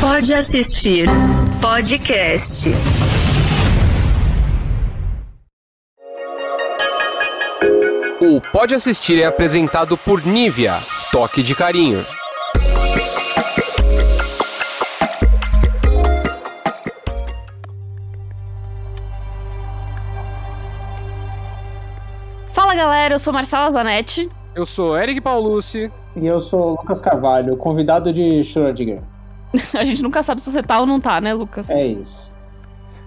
Pode assistir podcast. O Pode Assistir é apresentado por Nivea, toque de carinho. Fala galera, eu sou Marcela Zanetti. Eu sou Eric Paulucci. E eu sou Lucas Carvalho, convidado de Schrödinger. A gente nunca sabe se você tá ou não tá, né, Lucas? É isso.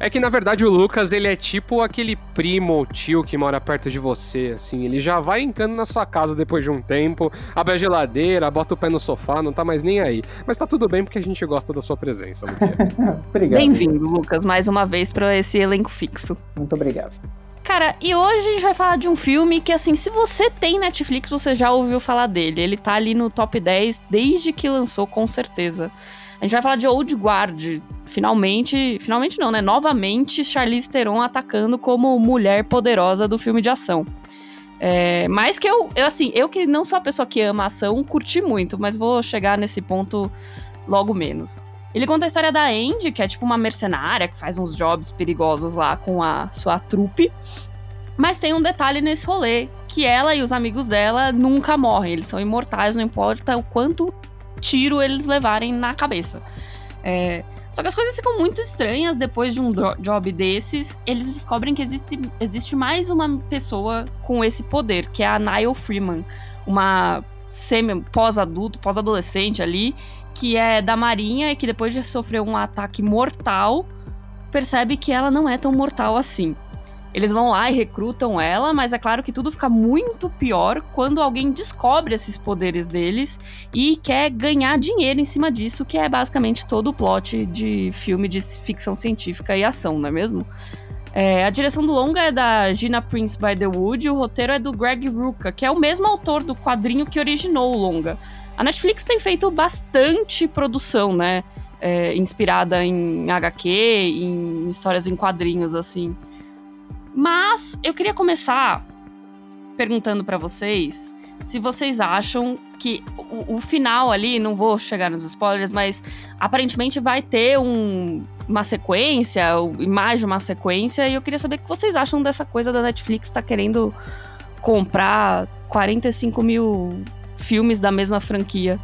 É que na verdade o Lucas, ele é tipo aquele primo ou tio que mora perto de você, assim, ele já vai encando na sua casa depois de um tempo, abre a geladeira, bota o pé no sofá, não tá mais nem aí. Mas tá tudo bem porque a gente gosta da sua presença. obrigado. Bem-vindo, Lucas, mais uma vez para esse elenco fixo. Muito obrigado. Cara, e hoje a gente vai falar de um filme que, assim, se você tem Netflix, você já ouviu falar dele. Ele tá ali no top 10 desde que lançou, com certeza. A gente vai falar de Old Guard. Finalmente, finalmente não, né? Novamente, Charlize Theron atacando como mulher poderosa do filme de ação. É, mas que eu, eu, assim, eu que não sou a pessoa que ama ação, curti muito, mas vou chegar nesse ponto logo menos. Ele conta a história da Andy, que é tipo uma mercenária que faz uns jobs perigosos lá com a sua trupe. Mas tem um detalhe nesse rolê, que ela e os amigos dela nunca morrem, eles são imortais, não importa o quanto tiro eles levarem na cabeça. É, só que as coisas ficam muito estranhas depois de um job desses. Eles descobrem que existe, existe mais uma pessoa com esse poder, que é a Niall Freeman, uma pós-adulto, pós-adolescente ali, que é da Marinha e que depois de sofrer um ataque mortal, percebe que ela não é tão mortal assim. Eles vão lá e recrutam ela, mas é claro que tudo fica muito pior quando alguém descobre esses poderes deles e quer ganhar dinheiro em cima disso, que é basicamente todo o plot de filme de ficção científica e ação, não é mesmo? É, a direção do longa é da Gina Prince by the Wood e o roteiro é do Greg Rucka, que é o mesmo autor do quadrinho que originou o longa. A Netflix tem feito bastante produção, né? É, inspirada em HQ, em histórias em quadrinhos, assim. Mas eu queria começar perguntando para vocês se vocês acham que o, o, final ali, não vou chegar nos spoilers, mas aparentemente vai ter um, uma sequência, mais de uma sequência, e eu queria saber o que vocês acham dessa coisa da Netflix tá querendo comprar 45 mil filmes da mesma franquia.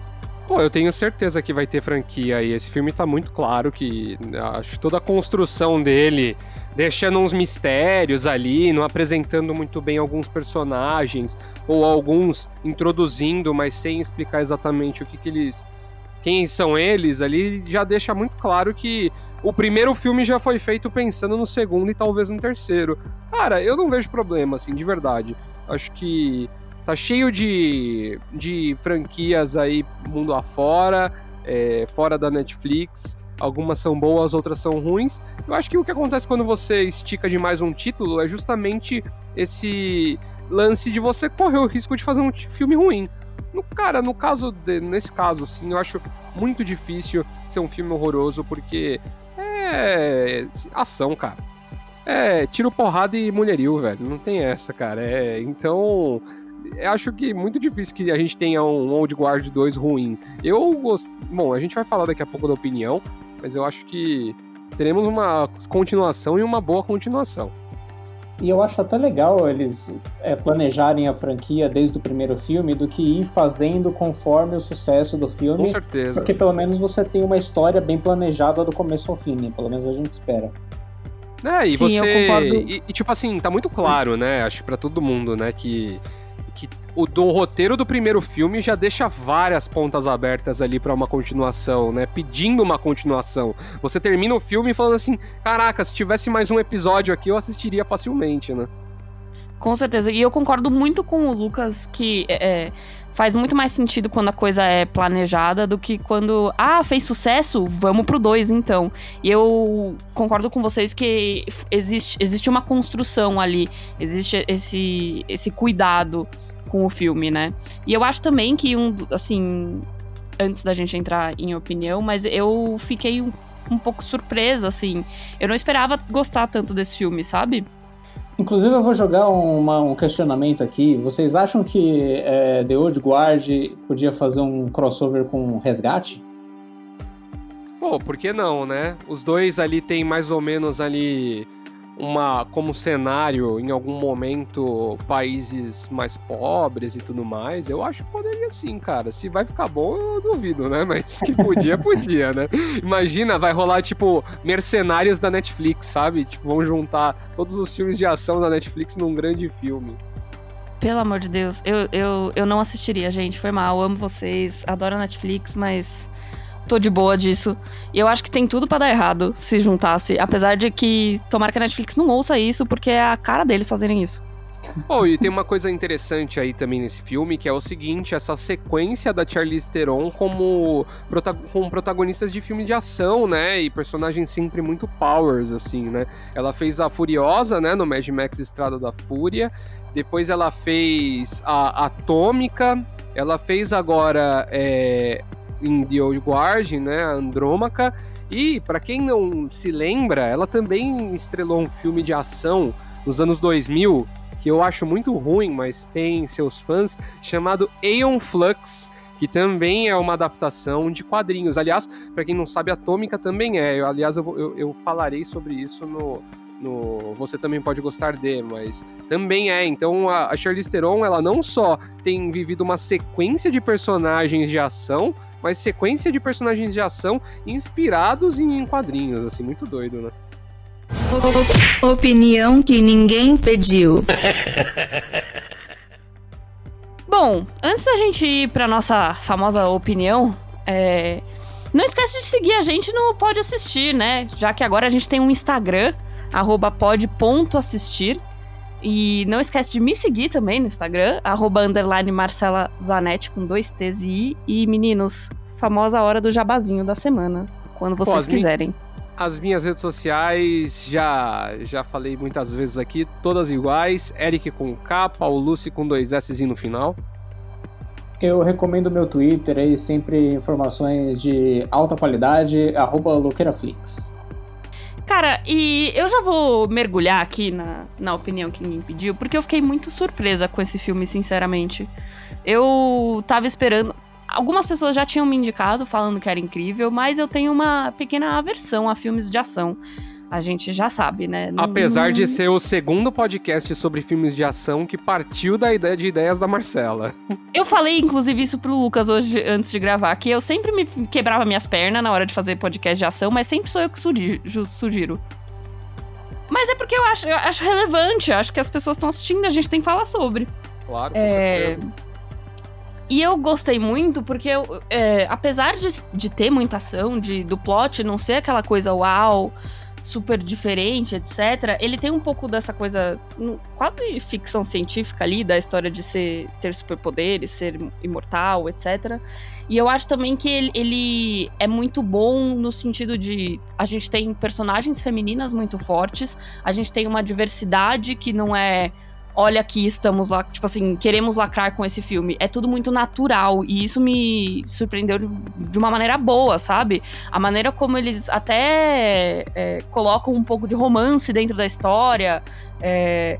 Pô, eu tenho certeza que vai ter franquia aí. Esse filme tá muito claro que acho toda a construção dele, deixando uns mistérios ali, não apresentando muito bem alguns personagens, ou alguns introduzindo, mas sem explicar exatamente o que, que eles. quem são eles ali, já deixa muito claro que o primeiro filme já foi feito pensando no segundo e talvez no terceiro. Cara, eu não vejo problema, assim, de verdade. Acho que tá cheio de, de franquias aí mundo afora, é, fora da Netflix. Algumas são boas, outras são ruins. Eu acho que o que acontece quando você estica demais um título é justamente esse lance de você correr o risco de fazer um filme ruim. No, cara, no caso de, nesse caso, assim, eu acho muito difícil ser um filme horroroso, porque é ação, cara. É tiro, porrada e mulherio, velho. Não tem essa, cara. É, então, acho que é muito difícil que a gente tenha um Old Guard 2 ruim. Eu gosto. Bom, a gente vai falar daqui a pouco da opinião, mas eu acho que teremos uma continuação e uma boa continuação. E eu acho até legal eles é, planejarem a franquia desde o primeiro filme do que ir fazendo conforme o sucesso do filme. Com certeza. Porque pelo menos você tem uma história bem planejada do começo ao fim, né? Pelo menos a gente espera. É, e Sim, você. E, e, tipo assim, tá muito claro, né? Acho para todo mundo, né? Que que o do roteiro do primeiro filme já deixa várias pontas abertas ali para uma continuação, né? Pedindo uma continuação. Você termina o filme falando assim: caraca, se tivesse mais um episódio aqui, eu assistiria facilmente, né? Com certeza. E eu concordo muito com o Lucas que é, faz muito mais sentido quando a coisa é planejada do que quando, ah, fez sucesso, vamos pro dois então. E eu concordo com vocês que existe, existe uma construção ali, existe esse, esse cuidado com o filme, né? E eu acho também que um, assim, antes da gente entrar em opinião, mas eu fiquei um, um pouco surpresa, assim. Eu não esperava gostar tanto desse filme, sabe? Inclusive, eu vou jogar uma, um questionamento aqui. Vocês acham que é, The Old Guard podia fazer um crossover com Resgate? Pô, por que não, né? Os dois ali tem mais ou menos ali uma como cenário em algum momento países mais pobres e tudo mais, eu acho que poderia sim, cara. Se vai ficar bom, eu duvido, né? Mas que podia, podia, né? Imagina, vai rolar tipo mercenários da Netflix, sabe? Tipo, vão juntar todos os filmes de ação da Netflix num grande filme. Pelo amor de Deus, eu, eu, eu não assistiria, gente. Foi mal, amo vocês, adoro a Netflix, mas tô de boa disso. E eu acho que tem tudo para dar errado se juntasse. Apesar de que tomara que a Netflix não ouça isso, porque é a cara deles fazerem isso. Oh, e tem uma coisa interessante aí também nesse filme, que é o seguinte, essa sequência da Charlize Theron como, como protagonistas de filme de ação, né, e personagens sempre muito powers, assim, né. Ela fez a Furiosa, né, no Mad Max Estrada da Fúria, depois ela fez a Atômica, ela fez agora é, em The Old Guard, né, a Andrômaca, e para quem não se lembra, ela também estrelou um filme de ação nos anos 2000, que eu acho muito ruim, mas tem seus fãs, chamado Aeon Flux, que também é uma adaptação de quadrinhos. Aliás, para quem não sabe, Atômica também é. Eu, aliás, eu, eu, eu falarei sobre isso no, no Você Também Pode Gostar De, mas também é. Então a, a Charlize Theron, ela não só tem vivido uma sequência de personagens de ação, mas sequência de personagens de ação inspirados em quadrinhos, assim, muito doido, né? Opinião que ninguém pediu. Bom, antes da gente ir para nossa famosa opinião, é... não esquece de seguir a gente no Pode Assistir, né? Já que agora a gente tem um Instagram, pod.assistir. E não esquece de me seguir também no Instagram, arroba underline Marcela Zanetti com dois T's e I. E meninos, famosa hora do jabazinho da semana, quando vocês Pô, quiserem. As minhas redes sociais, já já falei muitas vezes aqui, todas iguais. Eric com K, Paulo Lucy com dois S no final. Eu recomendo meu Twitter aí, sempre informações de alta qualidade, arroba Loqueiraflix. Cara, e eu já vou mergulhar aqui na, na opinião que ninguém pediu, porque eu fiquei muito surpresa com esse filme, sinceramente. Eu tava esperando. Algumas pessoas já tinham me indicado falando que era incrível, mas eu tenho uma pequena aversão a filmes de ação a gente já sabe, né? Não, Apesar não... de ser o segundo podcast sobre filmes de ação que partiu da ideia de ideias da Marcela. Eu falei, inclusive, isso pro Lucas hoje, antes de gravar, que eu sempre me quebrava minhas pernas na hora de fazer podcast de ação, mas sempre sou eu que sugiro. Mas é porque eu acho, eu acho relevante, acho que as pessoas estão assistindo, a gente tem que falar sobre. Claro, com é... certeza. E eu gostei muito porque, eu, é, apesar de, de ter muita ação, de, do plot não ser aquela coisa uau, super diferente, etc., ele tem um pouco dessa coisa quase ficção científica ali, da história de ser, ter superpoderes, ser imortal, etc. E eu acho também que ele, ele é muito bom no sentido de a gente tem personagens femininas muito fortes, a gente tem uma diversidade que não é olha aqui, estamos lá, tipo assim, queremos lacrar com esse filme. É tudo muito natural e isso me surpreendeu de uma maneira boa, sabe? A maneira como eles até é, colocam um pouco de romance dentro da história. É,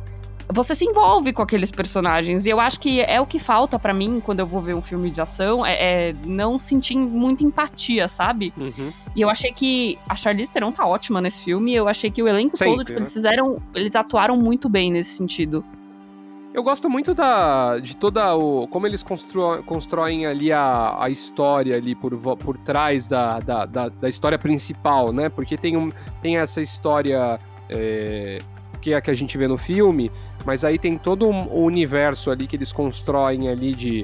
você se envolve com aqueles personagens. E eu acho que é o que falta para mim quando eu vou ver um filme de ação, é, é não sentir muita empatia, sabe? Uhum. E eu achei que a Charlize Theron tá ótima nesse filme. Eu achei que o elenco Sempre, todo, tipo, né? eles fizeram. Eles atuaram muito bem nesse sentido. Eu gosto muito da, de toda o. como eles constru, constroem ali a, a história ali por, por trás da, da, da, da história principal, né? Porque tem, um, tem essa história é, que é a que a gente vê no filme, mas aí tem todo o universo ali que eles constroem ali de,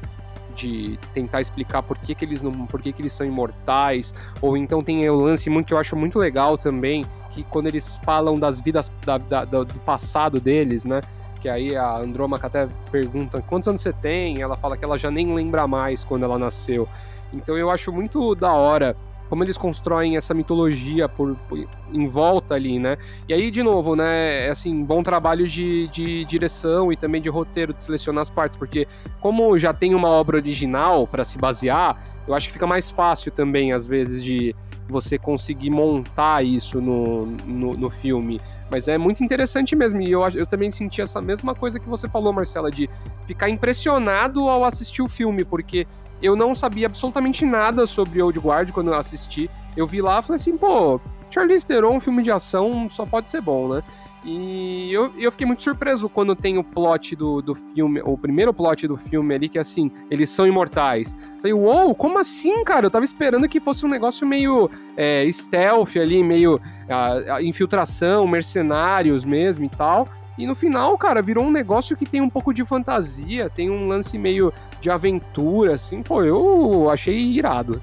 de tentar explicar por que, que eles não. por que, que eles são imortais. Ou então tem o lance muito que eu acho muito legal também, que quando eles falam das vidas da, da, do passado deles, né? Que aí a Andrômaca até pergunta quantos anos você tem, ela fala que ela já nem lembra mais quando ela nasceu. Então eu acho muito da hora como eles constroem essa mitologia por, por, em volta ali, né? E aí, de novo, né, é assim, bom trabalho de, de direção e também de roteiro, de selecionar as partes, porque como já tem uma obra original para se basear, eu acho que fica mais fácil também, às vezes, de você conseguir montar isso no, no, no, filme. Mas é muito interessante mesmo. E eu, eu também senti essa mesma coisa que você falou, Marcela, de ficar impressionado ao assistir o filme, porque eu não sabia absolutamente nada sobre Old Guard quando eu assisti. eu vi lá e falei assim, pô, Charlize Theron, um filme de ação, só pode ser bom, né? E eu, eu fiquei muito surpreso quando tem o plot do, do filme, o primeiro plot do filme ali, que é assim, eles são imortais. Falei, uou, wow, como assim, cara? Eu tava esperando que fosse um negócio meio é, stealth ali, meio a, a infiltração, mercenários mesmo e tal. E no final, cara, virou um negócio que tem um pouco de fantasia, tem um lance meio de aventura, assim. Pô, eu achei irado.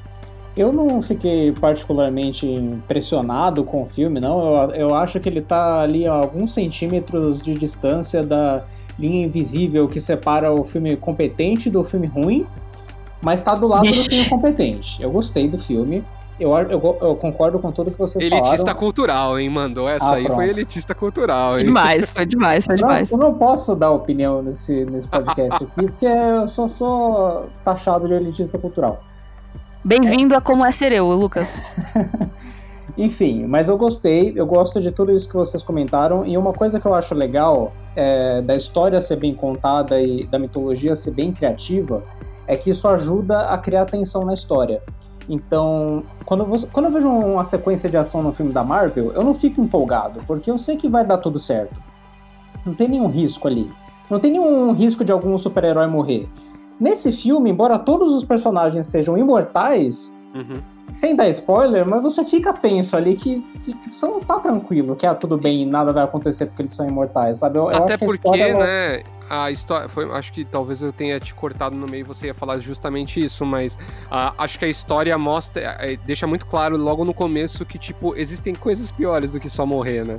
Eu não fiquei particularmente impressionado com o filme, não. Eu, eu acho que ele tá ali a alguns centímetros de distância da linha invisível que separa o filme competente do filme ruim, mas tá do lado Ixi. do filme competente. Eu gostei do filme. Eu, eu, eu, concordo com tudo que vocês elitista falaram. Elitista cultural, hein? Mandou essa ah, aí, pronto. foi elitista cultural, hein? Demais, foi demais, foi demais. Não, eu não posso dar opinião nesse, nesse podcast aqui, porque eu só sou taxado de elitista cultural. Bem-vindo a Como é Ser Eu, Lucas. Enfim, mas eu gostei, eu gosto de tudo isso que vocês comentaram, e uma coisa que eu acho legal é, da história ser bem contada e da mitologia ser bem criativa é que isso ajuda a criar tensão na história. Então, quando, você, quando eu vejo uma sequência de ação no filme da Marvel, eu não fico empolgado, porque eu sei que vai dar tudo certo. Não tem nenhum risco ali. Não tem nenhum risco de algum super-herói morrer. Nesse filme, embora todos os personagens sejam imortais, uhum. sem dar spoiler, mas você fica tenso ali que tipo, você não tá tranquilo, que ah, tudo bem, nada vai acontecer porque eles são imortais, sabe? Eu, Até eu porque, que a história, né? A história. Foi, acho que talvez eu tenha te cortado no meio e você ia falar justamente isso, mas uh, acho que a história mostra. Uh, deixa muito claro logo no começo que, tipo, existem coisas piores do que só morrer, né?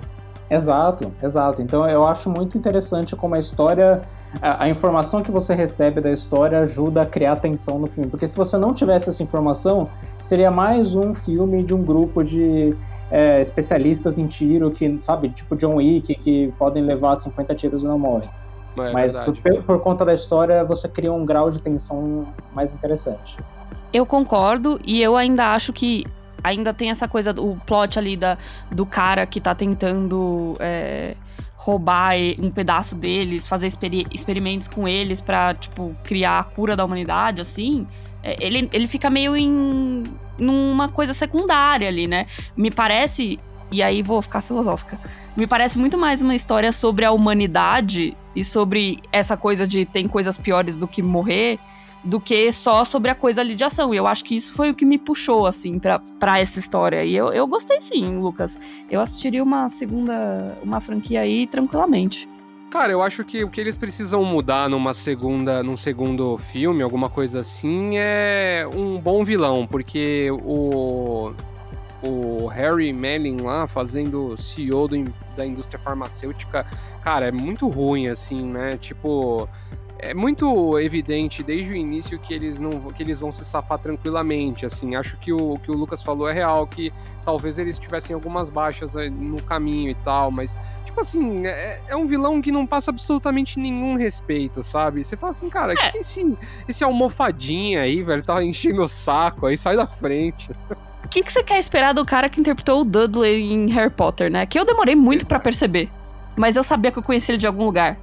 Exato, exato. Então eu acho muito interessante como a história, a, a, informação que você recebe da história ajuda a criar tensão no filme. Porque se você não tivesse essa informação, seria mais um filme de um grupo de é, especialistas em tiro que, sabe, tipo John Wick, que podem levar 50 tiros e não morrem. É Mas por, por conta da história, você cria um grau de tensão mais interessante. Eu concordo e eu ainda acho que ainda tem essa coisa, o plot ali da, do cara que tá tentando é, roubar um pedaço deles, fazer experi experimentos com eles pra, tipo, criar a cura da humanidade, assim. É, ele, ele fica meio em numa coisa secundária ali, né? Me parece, e aí vou ficar filosófica, me parece muito mais uma história sobre a humanidade e sobre essa coisa de tem coisas piores do que morrer do que só sobre a coisa ali de ação. E eu acho que isso foi o que me puxou, assim, pra, essa história. E eu, eu gostei sim, Lucas. Eu assistiria uma segunda, uma franquia aí tranquilamente. Cara, eu acho que o que eles precisam mudar numa segunda, num segundo filme, alguma coisa assim, é um bom vilão, porque o o Harry Melling lá fazendo CEO do, da indústria farmacêutica, cara, é muito ruim assim, né? Tipo, é muito evidente desde o início que eles não que eles vão se safar tranquilamente assim acho que o que o Lucas falou é real que talvez eles tivessem algumas baixas no caminho e tal mas tipo assim é, é um vilão que não passa absolutamente nenhum respeito sabe você fala assim cara é. que esse esse almofadinha aí velho tá enchendo o saco aí sai da frente o que, que você quer esperar do cara que interpretou o Dudley em Harry Potter, né? Que eu demorei muito para perceber. Mas eu sabia que eu conhecia ele de algum lugar.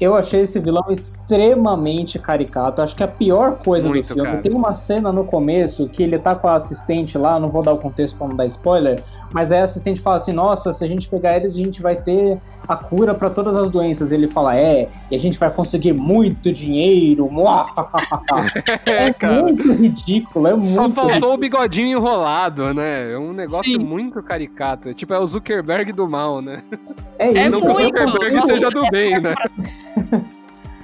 Eu achei esse vilão extremamente caricato. Acho que a pior coisa Muito, do filme. Cara. Tem uma cena no começo que ele tá com a assistente lá, não vou dar o contexto pra não dar spoiler, mas aí a assistente fala assim: Nossa, se a gente pegar eles, a gente vai ter a cura para todas as doenças. Ele fala: É, e a gente vai conseguir muito dinheiro. é, é muito ridículo, é muito. Só faltou o bigodinho enrolado, né? É um negócio Sim. muito caricato. Tipo, é o Zuckerberg do mal, né? É, é não que o Zuckerberg seja do bem, né?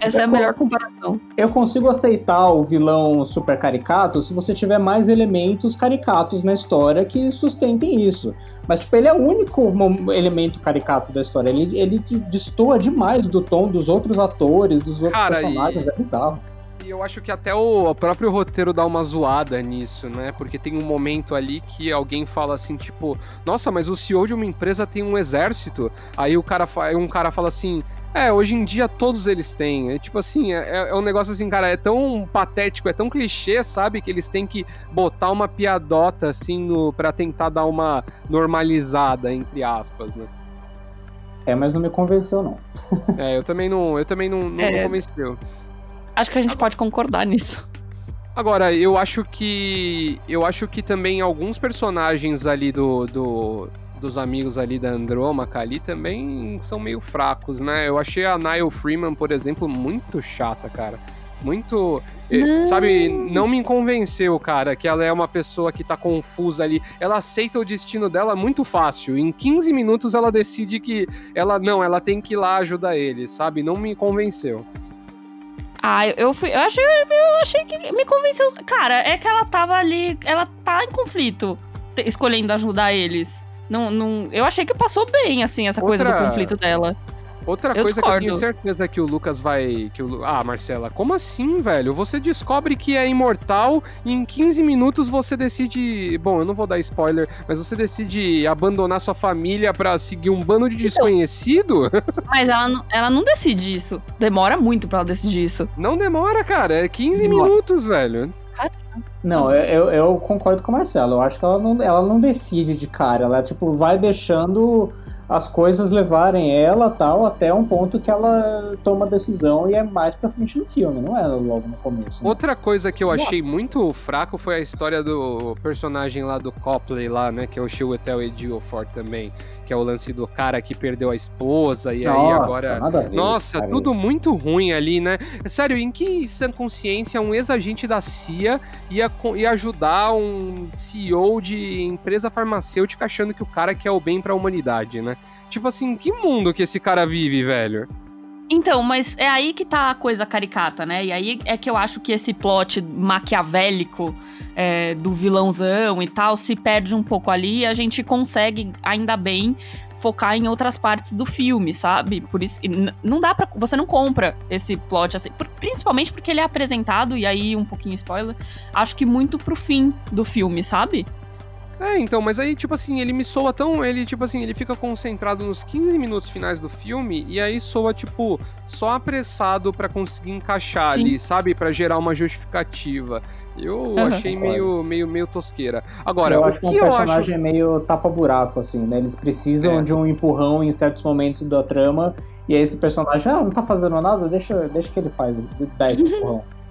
Essa é a melhor comparação. Eu consigo aceitar o vilão super caricato se você tiver mais elementos caricatos na história que sustentem isso. Mas, tipo, ele é o único elemento caricato da história. Ele, ele destoa demais do tom dos outros atores, dos outros Cara, personagens. E... É bizarro. E eu acho que até o, o, próprio roteiro dá uma zoada nisso, né? Porque tem um momento ali que alguém fala assim, tipo, nossa, mas o CEO de uma empresa tem um exército. Aí o cara, um cara fala assim, é, hoje em dia todos eles têm. É tipo assim, é, é, um negócio assim, cara, é tão patético, é tão clichê, sabe? Que eles têm que botar uma piadota assim no, pra tentar dar uma normalizada, entre aspas, né? É, mas não me convenceu, não. é, eu também não. Eu também não, não, é, não convenceu. Acho que a gente pode concordar nisso. Agora, eu acho que. Eu acho que também alguns personagens ali do. do dos amigos ali da Andrômaca ali também são meio fracos, né? Eu achei a Niall Freeman, por exemplo, muito chata, cara. Muito. eh, Não. Sabe, não me convenceu, cara, que ela é uma pessoa que tá confusa ali. Ela aceita o destino dela muito fácil. Em 15 minutos ela decide que ela não, ela tem que ir lá ajudar ele, sabe? Não me convenceu. Ah, eu, fui. Eu achei, eu achei que me convenceu. Cara, é que ela tava ali. Ela tá em conflito, escolhendo ajudar eles. Não, não, eu achei que passou bem, assim, essa coisa do Outra- conflito dela. Outra Eu coisa que eu tenho discordo. certeza que o Lucas vai. Que o Ah, Marcela, como assim, velho? Você descobre que é imortal e em 15 minutos você decide. Bom, eu não vou dar spoiler, mas você decide abandonar sua família pra seguir um bando de desconhecido? Mas ela, não- ela não decide isso. Demora muito pra ela decidir isso. Não demora, cara. É 15 Demora. minutos, velho. Não, eu, eu concordo com o Marcelo. Eu acho que ela não, ela não decide de cara. Ela, tipo, vai deixando as coisas levarem ela tal, até um ponto que ela toma a decisão e é mais pra frente no filme, não é logo no começo. né? Outra coisa que eu achei muito fraco foi a história do personagem lá do Copley lá, né? Que é o Chiwetel Ejiofor também. Que é o lance do cara que perdeu a esposa e aí Nossa, agora... nada a ver, Nossa, cara. tudo muito ruim ali, né? Sério, em que sã consciência um ex-agente da CIA ia, ia ajudar um CEO de empresa farmacêutica achando que o cara quer o bem pra humanidade, né? Tipo assim, que mundo que esse cara vive, velho? Então, mas é aí que tá a coisa caricata, né? E aí é que eu acho que esse plot maquiavélico é, do vilãozão e tal se perde um pouco ali e a gente consegue, ainda bem, focar em outras partes do filme, sabe? Por isso que não dá para Você não compra esse plot assim. por- Principalmente porque ele é apresentado, e aí um pouquinho spoiler, acho que muito pro fim do filme, sabe? É, então, mas aí, tipo assim, ele me soa tão. Ele, tipo assim, ele fica concentrado nos 15 minutos finais do filme e aí soa, tipo, só apressado pra conseguir encaixar Sim. ali, sabe? Pra gerar uma justificativa. Eu Aham. achei meio, meio, meio tosqueira. Agora, eu o acho que que um eu acho. personagem é meio tapa-buraco, assim, né? Eles precisam É. de um empurrão em certos momentos da trama, e aí esse personagem, ah, não tá fazendo nada, deixa, deixa que ele faz, dá esse empurrão.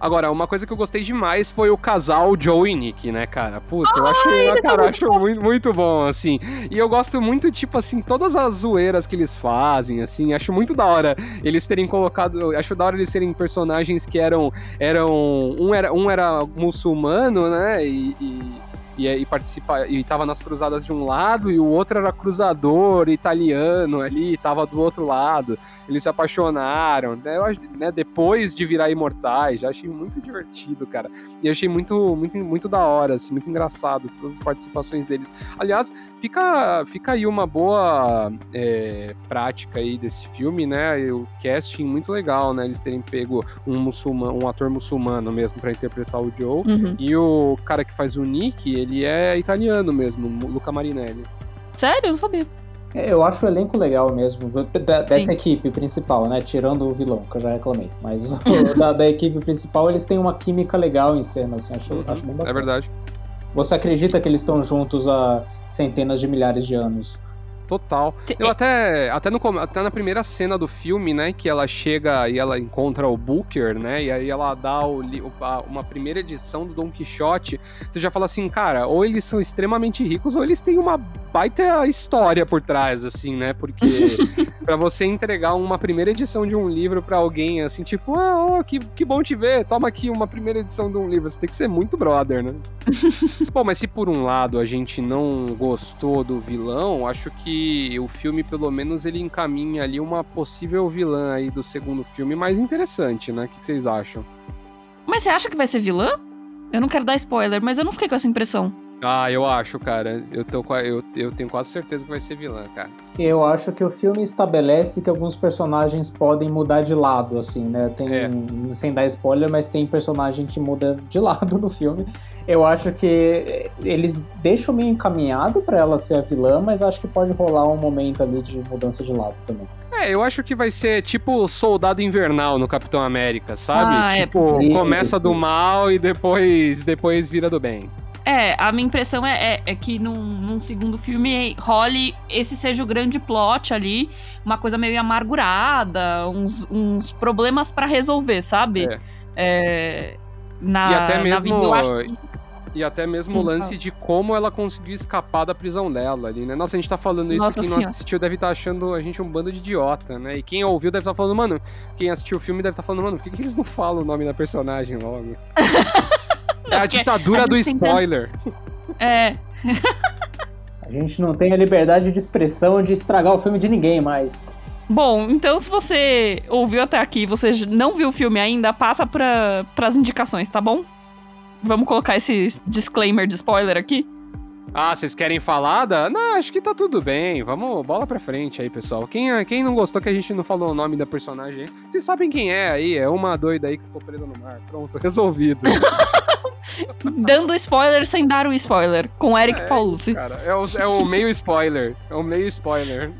Agora, uma coisa que eu gostei demais foi o casal Joe e Nick, né, cara? Puta, eu achei, eles são cara, eu acho muito, muito bom, assim. E eu gosto muito, tipo assim, todas as zoeiras que eles fazem, assim, acho muito da hora eles terem colocado, acho da hora eles serem personagens que eram, eram, um era, um era muçulmano, né, e... e... E, e participa e tava nas cruzadas de um lado e o outro era cruzador italiano ali, tava do outro lado. Eles se apaixonaram, né, eu né, depois de virar imortais. Já achei muito divertido, cara. E achei muito, muito, muito da hora, assim, muito engraçado todas as participações deles. Aliás, fica, fica aí uma boa é, prática aí desse filme, né? O casting muito legal, né? Eles terem pego um muçulmano, um ator muçulmano mesmo pra interpretar o Joe. Uhum. E o cara que faz o Nick, ele é italiano mesmo, Luca Marinelli. Sério? Eu não sabia. É, Eu acho o elenco legal mesmo, da- dessa equipe principal, né? Tirando o vilão, que eu já reclamei. Mas o da, da equipe principal, eles têm uma química legal em cena, assim, acho, Uhum, acho bem é bacana. verdade. Você acredita que eles estão juntos há centenas de milhares de anos? Total. Eu até, até, no, até na primeira cena do filme, né, que ela chega e ela encontra o Booker, né, e aí ela dá o, a- uma primeira edição do Don Quixote, você já fala assim, cara, ou eles são extremamente ricos ou eles têm uma baita história por trás, assim, né, porque pra você entregar uma primeira edição de um livro pra alguém, assim, tipo, ah, ó, que, que bom te ver, toma aqui uma primeira edição de um livro, você tem que ser muito brother, né. Bom, mas se por um lado a gente não gostou do vilão, acho que o filme, pelo menos, ele encaminha ali uma possível vilã aí do segundo filme mais interessante, né? O que vocês acham? Mas você acha que vai ser vilã? Eu não quero dar spoiler, mas eu não fiquei com essa impressão. Ah, eu acho, cara. Eu, tô, eu, eu tenho quase certeza que vai ser vilã, cara. Eu acho que o filme estabelece que alguns personagens podem mudar de lado, assim, né? Tem, É. sem dar spoiler, mas tem personagem que muda de lado no filme. Eu acho que eles deixam meio encaminhado pra ela ser a vilã, mas acho que pode rolar um momento ali de mudança de lado também. É, eu acho que vai ser tipo Soldado Invernal no Capitão América, sabe? Ah, é. tipo, Isso. começa do mal e depois, depois vira do bem. É, a minha impressão é, é- é que num, num segundo filme role esse seja o grande plot ali, uma coisa meio amargurada, uns, uns problemas pra resolver, sabe? É. É, na, e até mesmo, vida. Eu acho que- e até mesmo o lance de como ela conseguiu escapar da prisão dela ali, né? Nossa, a gente tá falando isso, Nossa quem não Senhora. assistiu deve estar achando a gente um bando de idiota, né? E quem ouviu deve estar falando, mano, quem assistiu o filme deve estar falando, mano, por que, que eles não falam o nome da personagem logo? é a ditadura a do spoiler. É, A gente não tem a liberdade de expressão de estragar o filme de ninguém mais. Bom, então se você ouviu até aqui e você não viu o filme ainda, passa para as indicações, tá bom? Vamos colocar esse disclaimer de spoiler aqui? Ah, vocês querem falar da... Não, acho que tá tudo bem. Vamos, bola pra frente aí, pessoal. Quem, quem não gostou que a gente não falou o nome da personagem aí, vocês sabem quem é aí. É uma doida aí que ficou presa no mar. Pronto, resolvido. Dando spoiler sem dar o spoiler, com Eric É, Paulucci. Cara, é o, é o meio spoiler. É o meio spoiler.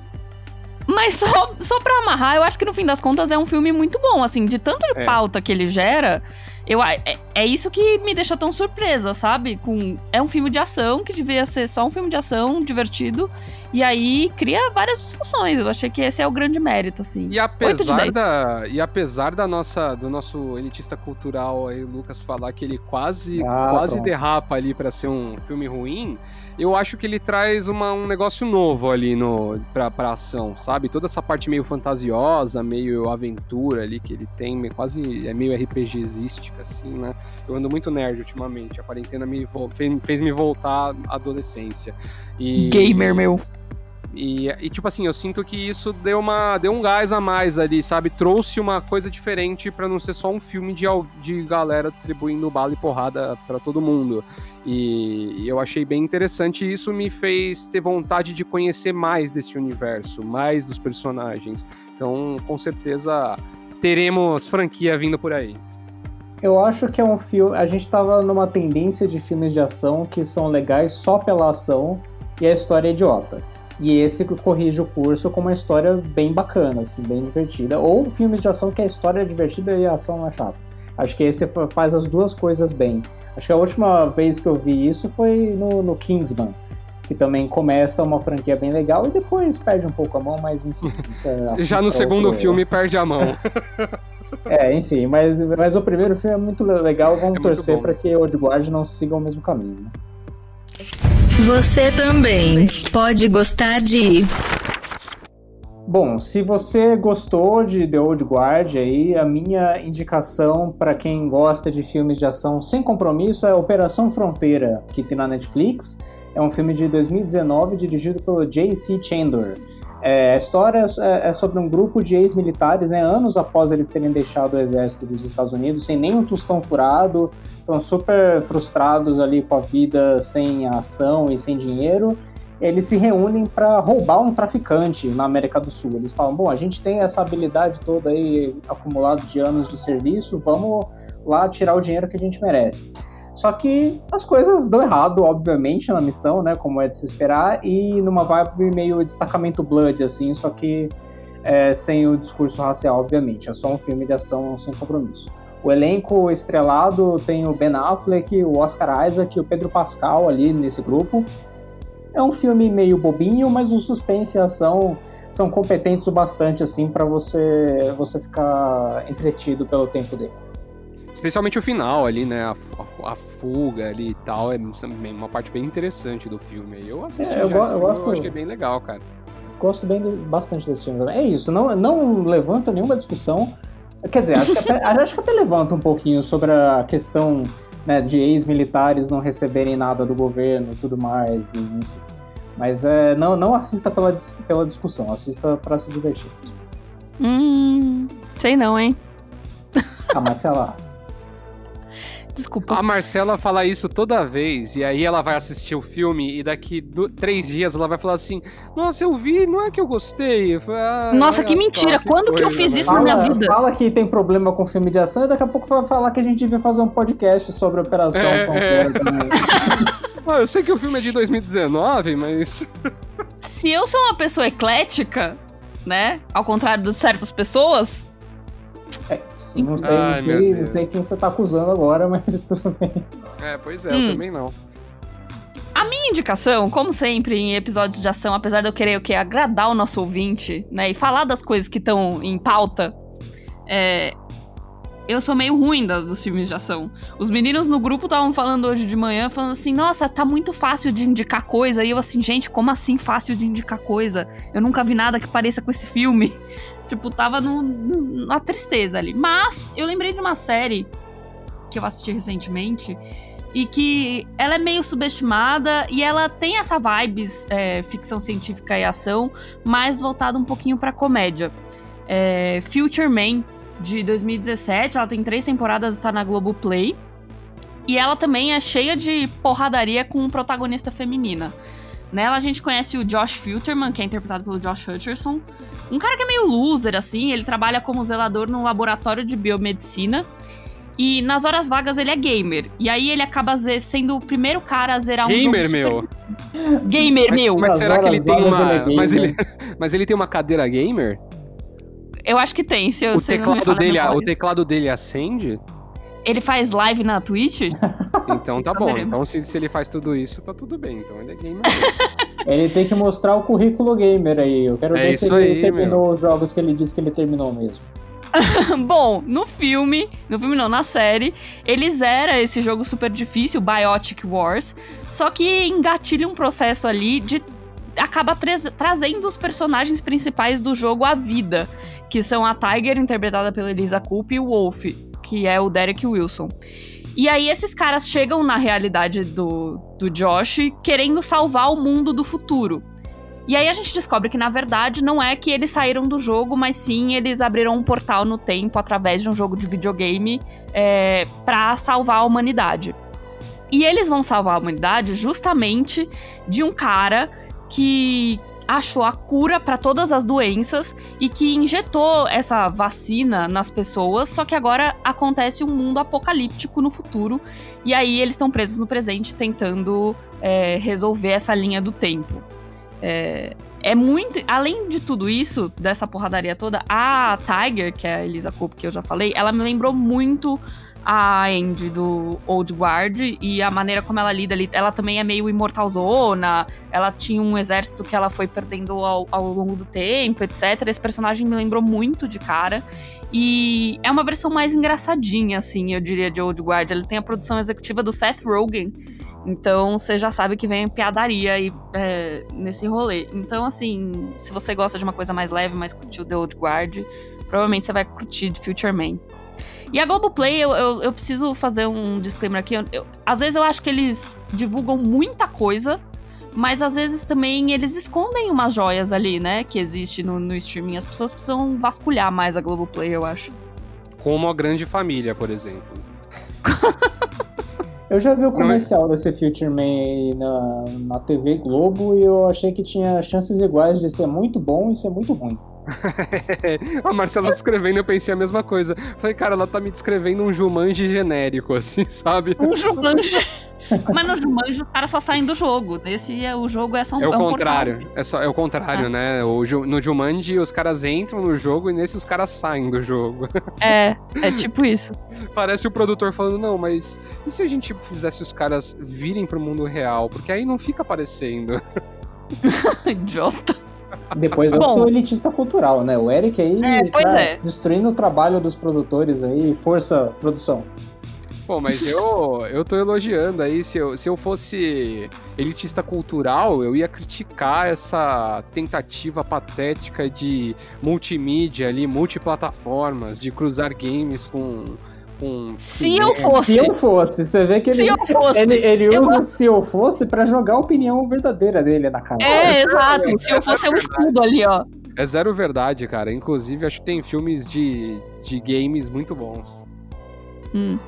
Mas só, só pra amarrar, eu acho que no fim das contas é um filme muito bom, assim, de tanto de É. pauta que ele gera, eu, é, é isso que me deixa tão surpresa, sabe? Com, é um filme de ação que devia ser só um filme de ação divertido, e aí cria várias discussões. Eu achei que esse é o grande mérito, assim. E de apesar da e apesar da nossa do nosso elitista cultural aí Lucas falar que ele quase Ah, quase pronto. derrapa ali pra ser um filme ruim, eu acho que ele traz uma, um negócio novo ali no pra, pra ação, sabe? Toda essa parte meio fantasiosa, meio aventura ali que ele tem, quase é meio RPGística assim, né? Eu ando muito nerd ultimamente, a quarentena me fez, fez me voltar à adolescência. E Gamer, meu. E, e, tipo assim, eu sinto que isso deu, uma, deu um gás a mais ali, sabe? Trouxe uma coisa diferente pra não ser só um filme de, de galera distribuindo bala e porrada pra todo mundo. E, e eu achei bem interessante e isso me fez ter vontade de conhecer mais desse universo, mais dos personagens. Então, com certeza, teremos franquia vindo por aí. Eu acho que é um filme. A gente tava numa tendência de filmes de ação que são legais só pela ação e a história é idiota. E esse corrige o curso com uma história bem bacana, assim, bem divertida. Ou filmes de ação que a história é divertida e a ação é chata. Acho que esse fa- faz as duas coisas bem. Acho que a última vez que eu vi isso foi no, no Kingsman, que também começa uma franquia bem legal e depois perde um pouco a mão, mas enfim. É Já no segundo filme perde a mão. É, enfim, mas, mas o primeiro filme é muito legal. Vamos muito torcer para que Old Guard não siga o mesmo caminho. né? Você também pode gostar de Bom, se você gostou de The Old Guard aí, a minha indicação para quem gosta de filmes de ação sem compromisso é Operação Fronteira, que tem na Netflix. É um filme de 2019 dirigido pelo J.C. Chandler. É, a história é, é sobre um grupo de ex-militares, né, anos após eles terem deixado o exército dos Estados Unidos, sem nenhum tostão furado, estão super frustrados ali com a vida sem ação e sem dinheiro. Eles se reúnem para roubar um traficante na América do Sul. Eles falam: bom, a gente tem essa habilidade toda aí acumulada de anos de serviço, vamos lá tirar o dinheiro que a gente merece. Só que as coisas dão errado, obviamente, na missão, né? Como é de se esperar, e numa vibe meio destacamento Blood, assim, só que é, sem o discurso racial, obviamente. É só um filme de ação sem compromisso. O elenco estrelado tem o Ben Affleck, o Oscar Isaac e o Pedro Pascal ali nesse grupo. É um filme meio bobinho, mas o suspense e a ação são competentes o bastante assim para você você ficar entretido pelo tempo dele. Especialmente o final ali, né? A, a- a fuga ali e tal. É uma parte bem interessante do filme. Eu assisti É, eu já go- esse eu gosto- eu achei bem legal, cara. Gosto bem do- bastante desse filme também. É isso, não, não levanta nenhuma discussão. Quer dizer, acho que até, acho que até levanta um pouquinho sobre a questão né, de ex-militares não receberem nada do governo e tudo mais. E. Mas é, não, não assista pela, pela discussão, assista para se divertir. Hum. Sei não, hein? Ah, mas sei lá. Desculpa. A Marcela fala isso toda vez, e aí ela vai assistir o filme, e daqui do- três dias ela vai falar assim: Nossa, eu vi, não é que eu gostei. Eu falei, "Ah, Nossa, que mentira, quando que eu fiz né?" isso na minha Fala, vida? fala que tem problema com filme de ação e daqui a pouco vai falar que a gente devia fazer um podcast sobre a Operação É, também. Ah, eu sei que o filme é de 2019, mas. Se eu sou uma pessoa eclética, né? Ao contrário de certas pessoas, É, não sei, Ai, não, sei, não sei quem você tá acusando agora, mas tudo bem. É, pois é, Hum. eu também não. minha indicação, como sempre em episódios de ação, apesar de eu querer o quê? agradar o nosso ouvinte, né? E falar das coisas que estão em pauta, é, eu sou meio ruim da, dos filmes de ação. Os meninos no grupo estavam falando hoje de manhã, falando assim, nossa, tá muito fácil de indicar coisa. E eu assim, gente, como assim fácil de indicar coisa? Eu nunca vi nada que pareça com esse filme. Tipo, tava no, no, na tristeza ali. Mas eu lembrei de uma série que eu assisti recentemente e que ela é meio subestimada e ela tem essa vibes é, ficção científica e ação, mais voltada um pouquinho pra comédia. É, Future Man, de 2017, ela tem três temporadas, está na Globoplay. E ela também é cheia de porradaria com protagonista feminina. Nela a gente conhece o Josh Filterman, que é interpretado pelo Josh Hutcherson. Um cara que é meio loser, assim, ele trabalha como zelador num laboratório de biomedicina. E nas horas vagas ele é gamer. E aí ele acaba sendo o primeiro cara a zerar gamer, um jogo. Gamer, meu. Gamer, mas, meu. Mas será que ele tem uma. É mas, ele, mas ele tem uma cadeira gamer? Eu acho que tem, se eu o teclado dele, O teclado dele acende? Ele faz live na Twitch? Então tá bom. Então se, se ele faz tudo isso, tá tudo bem. Então ele é gamer. ele tem que mostrar o currículo gamer aí. Eu quero é ver se ele aí, terminou meu. os jogos que ele disse que ele terminou mesmo. Bom, no filme, no filme não, na série, ele zera esse jogo super difícil, Biotic Wars, só que engatilha um processo ali de acaba tra trazendo os personagens principais do jogo à vida, que são a Tiger, interpretada pela Elisa Coupe, e o Wolf, que é o Derek Wilson. E aí esses caras chegam na realidade do, do Josh querendo salvar o mundo do futuro. E aí a gente descobre que, na verdade, não é que eles saíram do jogo, mas sim eles abriram um portal no tempo através de um jogo de videogame é, para salvar a humanidade. E eles vão salvar a humanidade justamente de um cara que achou a cura para todas as doenças e que injetou essa vacina nas pessoas, só que agora acontece um mundo apocalíptico no futuro e aí eles estão presos no presente tentando é, resolver essa linha do tempo. É, é muito. Além de tudo isso, dessa porradaria toda, a Tiger, que é a Elisa Coupe, que eu já falei, ela me lembrou muito a Andy do Old Guard e a maneira como ela lida ali. Ela também é meio imortalzona, ela tinha um exército que ela foi perdendo ao, ao longo do tempo, etc. Esse personagem me lembrou muito de cara. E é uma versão mais engraçadinha, assim, eu diria, de Old Guard. Ele tem a produção executiva do Seth Rogen. Então você já sabe que vem piadaria aí é, nesse rolê. Então, assim, se você gosta de uma coisa mais leve, mais curtiu The Old Guard, provavelmente você vai curtir Future Man. E a Globoplay, eu, eu, eu preciso fazer um disclaimer aqui. Eu, eu, às vezes eu acho que eles divulgam muita coisa, mas às vezes também eles escondem umas joias ali, né? Que existe no, no streaming. As pessoas precisam vasculhar mais a Globoplay, eu acho. Como a grande família, por exemplo. eu já vi o comercial Não. desse Future Man aí na, na TV Globo e eu achei que tinha chances iguais de ser muito bom e ser muito ruim. a Marcela descrevendo, eu pensei a mesma coisa. Falei, cara, ela tá me descrevendo um Jumanji genérico, assim, sabe? Um Jumanji. Mas no Jumanji os caras só saem do jogo. Nesse é, o jogo é só um É o é um contrário. Portal. É, só, é o contrário, ah. né? O, no Jumanji os caras entram no jogo e nesse os caras saem do jogo. É, é tipo isso. Parece o produtor falando, não, mas e se a gente fizesse os caras virem pro mundo real? Porque aí não fica aparecendo. Idiota. Depois Bom, o elitista cultural, né? O Eric aí é, tá é. destruindo o trabalho dos produtores aí, força produção. Pô, mas eu, eu tô elogiando aí. Se eu, se eu fosse elitista cultural, eu ia criticar essa tentativa patética de multimídia ali, multiplataformas, de cruzar games com com. Se eu fosse. Se eu fosse. Você vê que ele, ele, ele usa eu... se eu fosse para jogar a opinião verdadeira dele na cara. É, exato. É, se eu fosse é um escudo ali, ó. É zero verdade, cara. Inclusive, acho que tem filmes de, de games muito bons. Hum.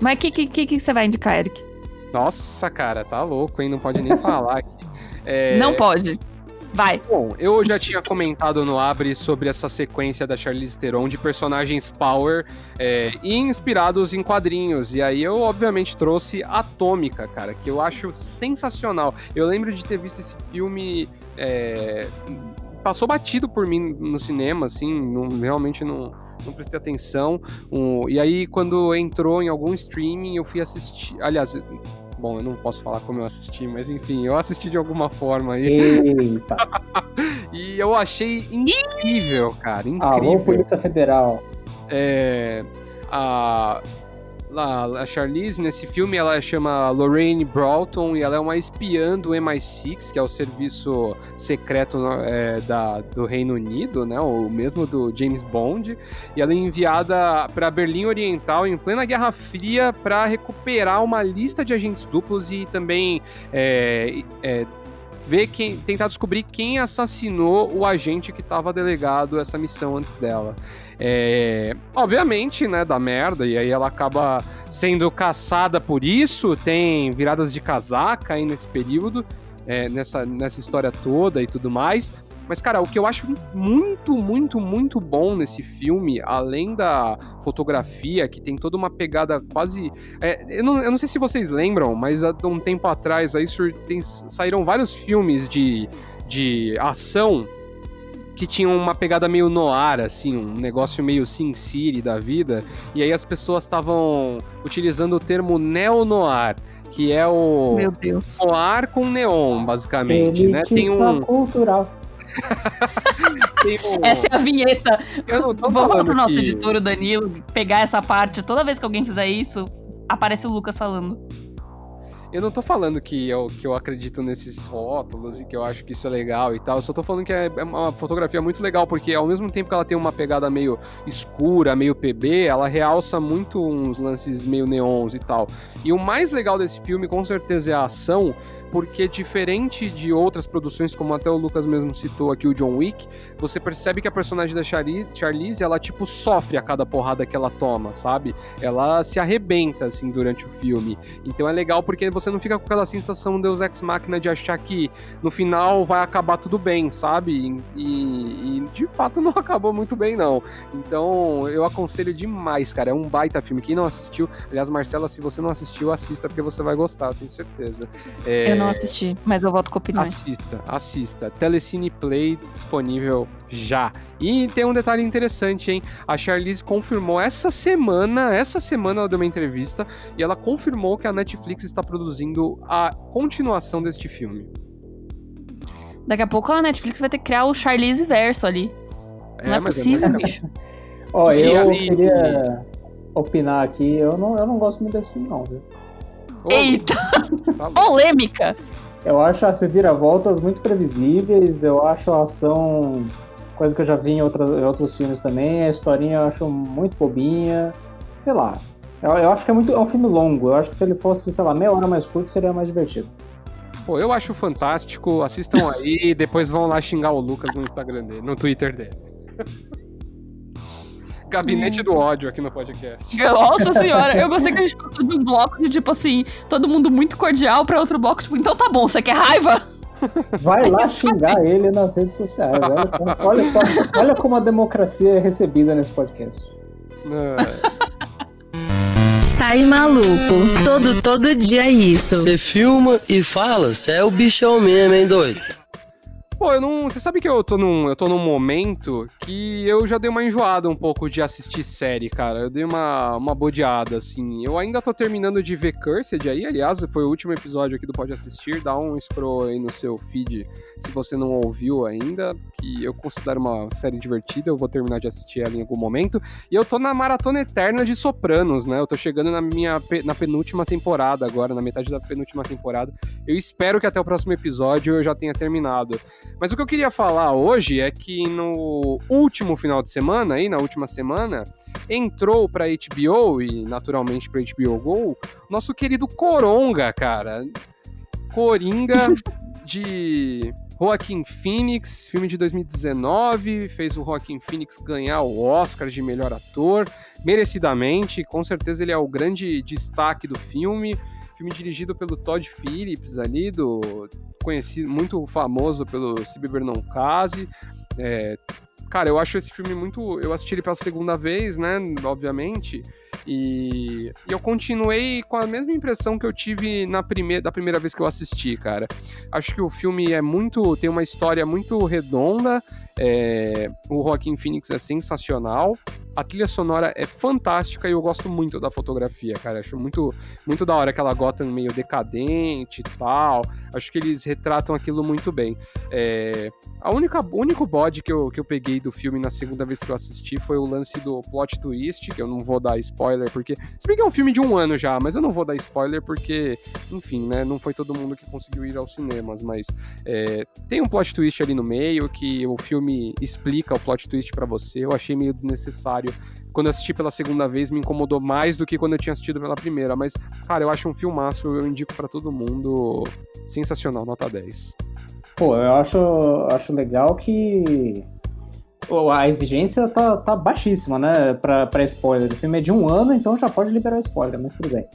Mas o que, que, que, você vai indicar, Eric? Nossa, cara, tá louco, hein? Não pode nem falar aqui. É... Não pode. Vai. Bom, eu já tinha comentado no Abre sobre essa sequência da Charlize Theron de personagens power é, inspirados em quadrinhos. E aí eu, obviamente, trouxe Atômica, cara, que eu acho sensacional. Eu lembro de ter visto esse filme. É, passou batido por mim no cinema, assim, não, realmente não não prestei atenção. Um, e aí, quando entrou em algum streaming, eu fui assistir. Aliás, Bom, eu não posso falar como eu assisti, mas enfim, eu assisti de alguma forma aí. Eita! e eu achei incrível, cara. Incrível. Alô, Polícia Federal. É. a, a, a Charlize, nesse filme, ela chama Lorraine Broughton e ela é uma espiã do MI6, que é o serviço secreto é, da, do Reino Unido, né? O mesmo do James Bond. E ela é enviada para Berlim Oriental em plena Guerra Fria para recuperar uma lista de agentes duplos e também é, é, ver quem, tentar descobrir quem assassinou o agente que estava delegado essa missão antes dela. É, obviamente, né, da merda, e aí ela acaba sendo caçada por isso, tem viradas de casaca aí nesse período, é, nessa, nessa história toda e tudo mais. Mas, cara, o que eu acho muito, muito, muito bom nesse filme, além da fotografia, que tem toda uma pegada quase. É, eu, não, eu, não, sei se vocês lembram, mas há um tempo atrás aí tem, saíram vários filmes de, de ação que tinham uma pegada meio noir, assim, um negócio meio Sin City da vida. E aí as pessoas estavam utilizando o termo neo-noir que é o Meu Deus. noir com neon, basicamente, né? Tem um cultural. um... Essa é a vinheta. Vamos pro nosso que... editor, o Danilo, pegar essa parte. Toda vez que alguém fizer isso, aparece o Lucas falando. Eu não tô falando que eu, que eu acredito nesses rótulos e que eu acho que isso é legal e tal. Eu só tô falando que é, é uma fotografia muito legal, porque ao mesmo tempo que ela tem uma pegada meio escura, meio PB, ela realça muito uns lances meio neons e tal. E o mais legal desse filme, com certeza, é a ação porque diferente de outras produções, como até o Lucas mesmo citou aqui, o John Wick, você percebe que a personagem da Charlize, ela tipo sofre a cada porrada que ela toma, sabe? Ela se arrebenta assim durante o filme. Então é legal porque você não fica com aquela sensação Deus Ex Machina de achar que no final vai acabar tudo bem, sabe? E, e de fato não acabou muito bem não. Então eu aconselho demais, cara. É um baita filme. Quem não assistiu, aliás, Marcela, se você não assistiu, assista porque você vai gostar, tenho certeza. É, eu não assisti, mas eu volto com opiniões. Assista, assista. Telecine Play disponível já. E tem um detalhe interessante, hein? A Charlize confirmou essa semana, essa semana ela deu uma entrevista e ela confirmou que a Netflix está produzindo a continuação deste filme. Daqui a pouco a Netflix vai ter que criar o Charlize verso ali. É, não é, é possível, é bicho. Ó, eu queria opinar aqui. Eu não, eu não gosto muito desse filme, não, viu? Eita! Tá Polêmica! Eu acho as reviravoltas muito previsíveis, eu acho a ação, coisa que eu já vi em, outras, em outros filmes também, a historinha eu acho muito bobinha, sei lá. Eu, eu, acho que é muito é um filme longo, eu acho que se ele fosse, sei lá, meia hora mais curto seria mais divertido. Pô, eu acho fantástico, assistam aí e depois vão lá xingar o Lucas no Instagram dele, no Twitter dele. Gabinete do ódio aqui no podcast. Nossa senhora, eu gostei que a gente passou de um bloco de tipo assim, todo mundo muito cordial pra outro bloco, tipo, então tá bom, você quer raiva? Vai lá xingar ele nas redes sociais. Olha só, olha, só, olha como a democracia é recebida nesse podcast. Sai maluco, todo, todo dia é isso. Você filma e fala, você é o bichão mesmo, hein, doido? Pô, eu não. Você sabe que eu tô num. Eu tô num momento que eu já dei uma enjoada um pouco de assistir série, cara. Eu dei uma, uma bodeada, assim. Eu ainda tô terminando de ver Cursed aí, aliás, foi o último episódio aqui do Pode Assistir. Dá um scroll aí no seu feed se você não ouviu ainda, que eu considero uma série divertida, eu vou terminar de assistir ela em algum momento. E eu tô na maratona eterna de Sopranos, né? Eu tô chegando na minha na penúltima temporada agora, na metade da penúltima temporada. Eu espero que até o próximo episódio eu já tenha terminado. Mas o que eu queria falar hoje é que no último final de semana, aí na última semana, entrou para HBO e naturalmente para HBO Go, nosso querido Coronga, cara. Coringa de Joaquim Phoenix, filme de 2019, fez o Joaquim Phoenix ganhar o Oscar de melhor ator, merecidamente, com certeza ele é o grande destaque do filme. Filme dirigido pelo Todd Phillips ali, do conhecido, muito famoso pelo Se Beber Não Case. É, cara, eu acho esse filme muito. Eu assisti ele pela segunda vez, né? Obviamente. E, e, eu continuei com a mesma impressão que eu tive na primeira, da primeira vez que eu assisti, cara. Acho que o filme é muito. tem uma história muito redonda. É, o Joaquim Phoenix é sensacional. A trilha sonora é fantástica e eu gosto muito da fotografia, cara. Acho muito, muito da hora aquela Gotham meio decadente e tal. Acho que eles retratam aquilo muito bem. É, a única, o único bode que eu, que eu peguei do filme na segunda vez que eu assisti foi o lance do plot twist, que eu não vou dar spoiler, porque. Se bem que é um filme de um ano já, mas eu não vou dar spoiler porque, enfim, né? Não foi todo mundo que conseguiu ir aos cinemas, mas é, tem um plot twist ali no meio que o filme explica o plot twist para você. Eu achei meio desnecessário. Quando eu assisti pela segunda vez, me incomodou mais do que quando eu tinha assistido pela primeira. Mas, cara, eu acho um filmaço, eu indico para todo mundo. Sensacional, nota 10. Pô, eu acho, acho legal que a exigência tá, tá baixíssima, né? Pra, pra spoiler. O filme é de um ano, então já pode liberar spoiler, mas tudo bem.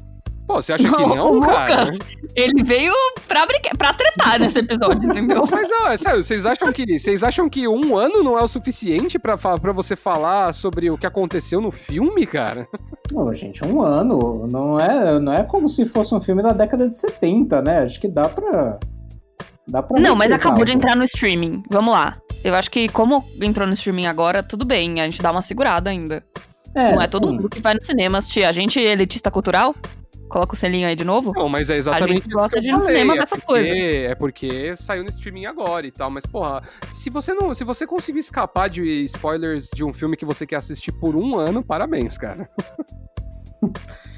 Pô, você acha que não, o cara? Lucas, ele veio pra, brincar, pra tretar nesse episódio, entendeu? Mas não, é sério, vocês acham que vocês acham que um ano não é o suficiente pra, pra você falar sobre o que aconteceu no filme, cara? Não, gente, um ano. Não é, não é como se fosse um filme da década de 70, né? Acho que dá pra. Dá pra Não, mas acabou de calma. entrar no streaming. Vamos lá. Eu acho que como entrou no streaming agora, tudo bem, a gente dá uma segurada ainda. não é todo sim. mundo que vai no cinema assistir. A gente é elitista cultural? Coloca o selinho aí de novo. Não, mas é exatamente gente isso gosta que eu de ir no cinema é ver essas porque- coisas. É porque saiu no streaming agora e tal, mas porra, se você não, se você conseguir escapar de spoilers de um filme que você quer assistir por um ano, parabéns, cara.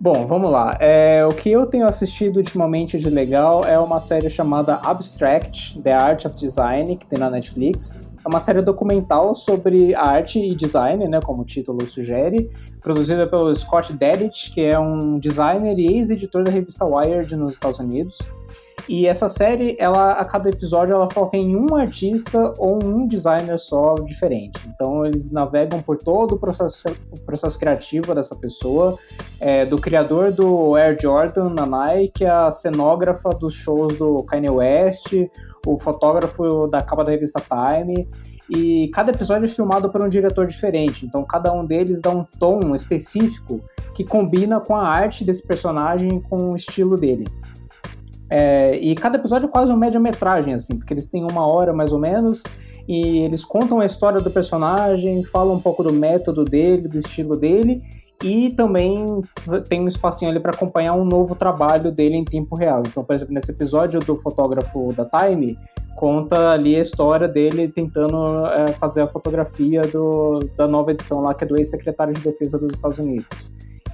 Bom, vamos lá. É, o que eu tenho assistido ultimamente de legal é uma série chamada Abstract, The Art of Design, que tem na Netflix. É uma série documental sobre arte e design, né, como o título sugere, produzida pelo Scott Dedich, que é um designer e ex-editor da revista Wired nos Estados Unidos. E essa série, ela, a cada episódio, ela foca em um artista ou um designer só diferente. Então, eles navegam por todo o processo, o processo criativo dessa pessoa, é, do criador do Air Jordan na Nike, a cenógrafa dos shows do Kanye West, o fotógrafo da capa da revista Time. E cada episódio é filmado por um diretor diferente. Então, cada um deles dá um tom específico que combina com a arte desse personagem, com o estilo dele. É, e cada episódio é quase uma média-metragem, assim, porque eles têm uma hora mais ou menos, e eles contam a história do personagem, falam um pouco do método dele, do estilo dele, e também tem um espacinho ali para acompanhar um novo trabalho dele em tempo real. Então, por exemplo, nesse episódio do fotógrafo da Time, conta ali a história dele tentando é, fazer a fotografia do, da nova edição lá, que é do ex-secretário de defesa dos Estados Unidos.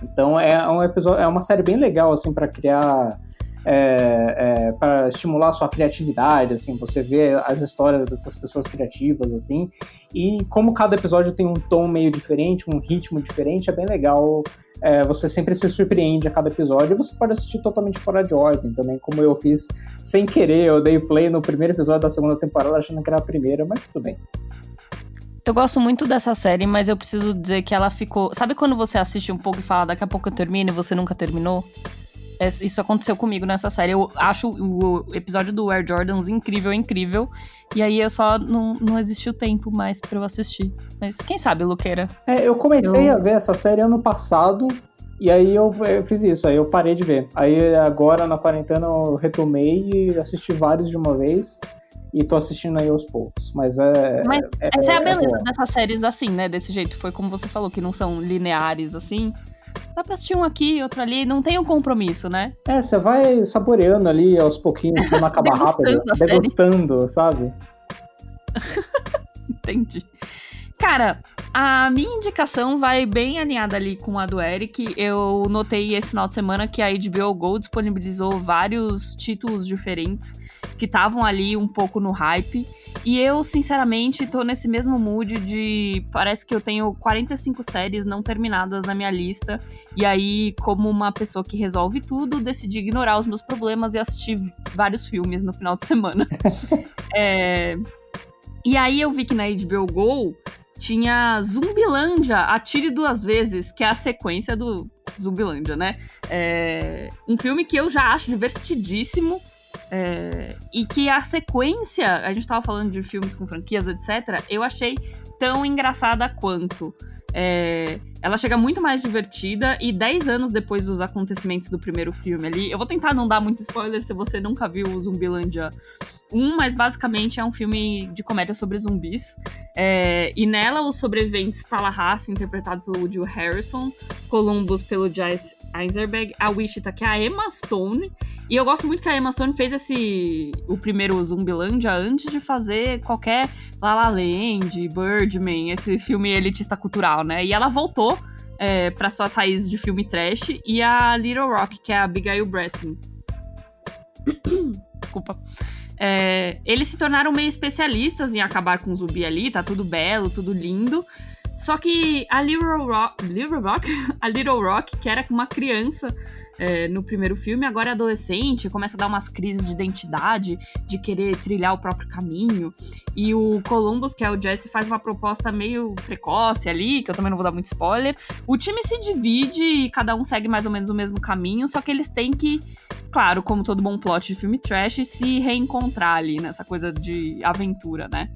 Então, é um episódio, é uma série bem legal, assim, para criar é, é, para estimular a sua criatividade, assim, você vê as histórias dessas pessoas criativas, assim, e como cada episódio tem um tom meio diferente, um ritmo diferente, é bem legal. É, você sempre se surpreende a cada episódio e você pode assistir totalmente fora de ordem também, como eu fiz sem querer. Eu dei play no primeiro episódio da segunda temporada achando que era a primeira, mas tudo bem. Eu gosto muito dessa série, mas eu preciso dizer que ela ficou. Sabe quando você assiste um pouco e fala, daqui a pouco eu termino e você nunca terminou? É, Isso aconteceu comigo nessa série. Eu acho o episódio do Air Jordans incrível, incrível. E aí eu só não, não existiu o tempo mais pra eu assistir. Mas quem sabe, Luqueira? É, eu comecei Eu- a ver essa série ano passado e aí eu, eu fiz isso, aí eu parei de ver. Aí agora na quarentena eu retomei e assisti vários de uma vez e tô assistindo aí aos poucos. Mas é. Mas essa é a beleza boa. dessas séries assim, né? Desse jeito. Foi como você falou, que não são lineares assim. Dá pra assistir um aqui, outro ali. Não tem um compromisso, né? É, você vai saboreando ali aos pouquinhos pra não acabar rápido, Degustando sabe? Entendi. Cara, a minha indicação vai bem alinhada ali com a do Eric. Eu notei esse final de semana que a HBO Go disponibilizou vários títulos diferentes que estavam ali um pouco no hype. E eu, sinceramente, tô nesse mesmo mood de. Parece que eu tenho 45 séries não terminadas na minha lista. E aí, como uma pessoa que resolve tudo, decidi ignorar os meus problemas e assistir vários filmes no final de semana. é. E aí eu vi que na HBO Go tinha Zumbilândia, Atire Duas Vezes, que é a sequência do Zumbilândia, né? É um filme que eu já acho divertidíssimo. É, e que a sequência, a gente tava falando de filmes com franquias, etc., eu achei tão engraçada quanto. É, ela chega muito mais divertida e 10 anos depois dos acontecimentos do primeiro filme ali, eu vou tentar não dar muito spoiler se você nunca viu o Zumbilândia um, mas basicamente é um filme de comédia sobre zumbis. É, e nela, os sobreviventes Tallahassee, interpretado pelo Woody Harrison, Columbus pelo Jesse Eisenberg, a Wichita, que é a Emma Stone. E eu gosto muito que a Emma Stone fez esse o primeiro Zumbilândia antes de fazer qualquer La La Land, Birdman, esse filme elitista cultural, né? E ela voltou é, para suas raízes de filme trash e a Little Rock, que é a Abigail Breslin. Desculpa. É, eles se tornaram meio especialistas em acabar com o zumbi ali, tá tudo belo, tudo lindo. Só que a Little Rock, Little Rock, a Little Rock, que era uma criança é, no primeiro filme, agora é adolescente, começa a dar umas crises de identidade, de querer trilhar o próprio caminho. E o Columbus, que é o Jesse, faz uma proposta meio precoce ali, que eu também não vou dar muito spoiler. O time se divide e cada um segue mais ou menos o mesmo caminho, só que eles têm que, claro, como todo bom plot de filme trash, se reencontrar ali nessa coisa de aventura, né?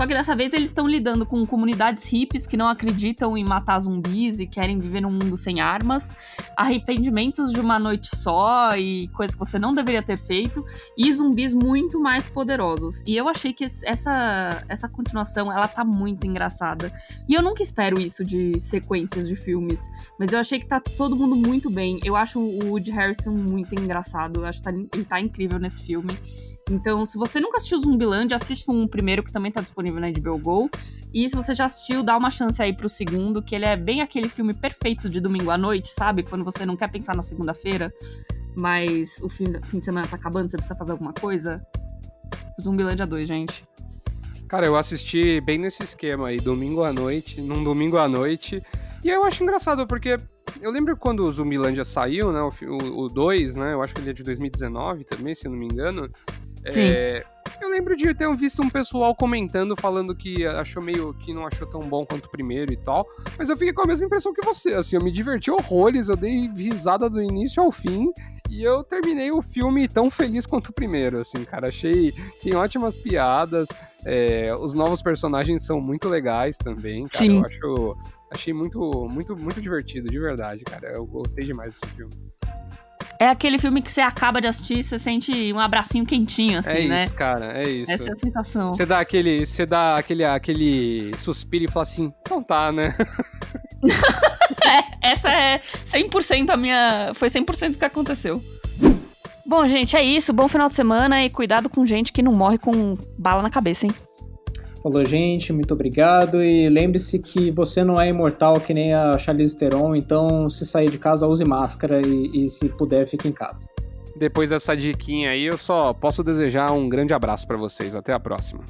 Só que dessa vez eles estão lidando com comunidades hippies que não acreditam em matar zumbis e querem viver num mundo sem armas, arrependimentos de uma noite só e coisas que você não deveria ter feito, e zumbis muito mais poderosos. E eu achei que essa, essa continuação, ela tá muito engraçada. E eu nunca espero isso de sequências de filmes, mas eu achei que tá todo mundo muito bem. Eu acho o Woody Harrison muito engraçado, eu acho que tá, ele tá incrível nesse filme. Então, se você nunca assistiu Zumbiland, assista um primeiro que também tá disponível na HBO Go. E se você já assistiu, dá uma chance aí pro segundo, que ele é bem aquele filme perfeito de domingo à noite, sabe? Quando você não quer pensar na segunda-feira, mas o fim, fim de semana tá acabando, você precisa fazer alguma coisa. Zumbilândia 2, gente. Cara, eu assisti bem nesse esquema aí, domingo à noite, num domingo à noite. E eu acho engraçado, porque eu lembro quando o Zumbilândia saiu, né? O 2, né? Eu acho que ele é de 2019 também, se eu não me engano. É, eu lembro de ter visto um pessoal comentando, falando que achou meio que não achou tão bom quanto o primeiro e tal. Mas eu fiquei com a mesma impressão que você. Assim, eu me diverti horrores, eu dei risada do início ao fim. E eu terminei o filme tão feliz quanto o primeiro, assim, cara. Achei tem ótimas piadas. É, os novos personagens são muito legais também, cara. Sim. Eu acho. Achei muito, muito, muito divertido, de verdade, cara. Eu gostei demais desse filme. É aquele filme que você acaba de assistir você sente um abracinho quentinho, assim, é né? É isso, cara, é isso. Essa é a sensação. Você dá aquele, você dá aquele, aquele suspiro e fala assim, não tá, né? é, essa é 100% a minha... Foi 100% o que aconteceu. Bom, gente, é isso. Bom final de semana e cuidado com gente que não morre com bala na cabeça, hein? Falou, gente, muito obrigado. E lembre-se que você não é imortal que nem a Charlize Theron, então se sair de casa, use máscara e, e se puder, fique em casa. Depois dessa diquinha aí, eu só posso desejar um grande abraço para vocês. Até a próxima.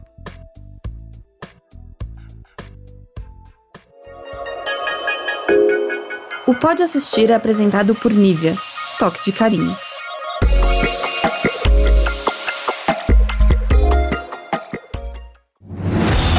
O Pode Assistir é apresentado por Nívia. Toque de carinho.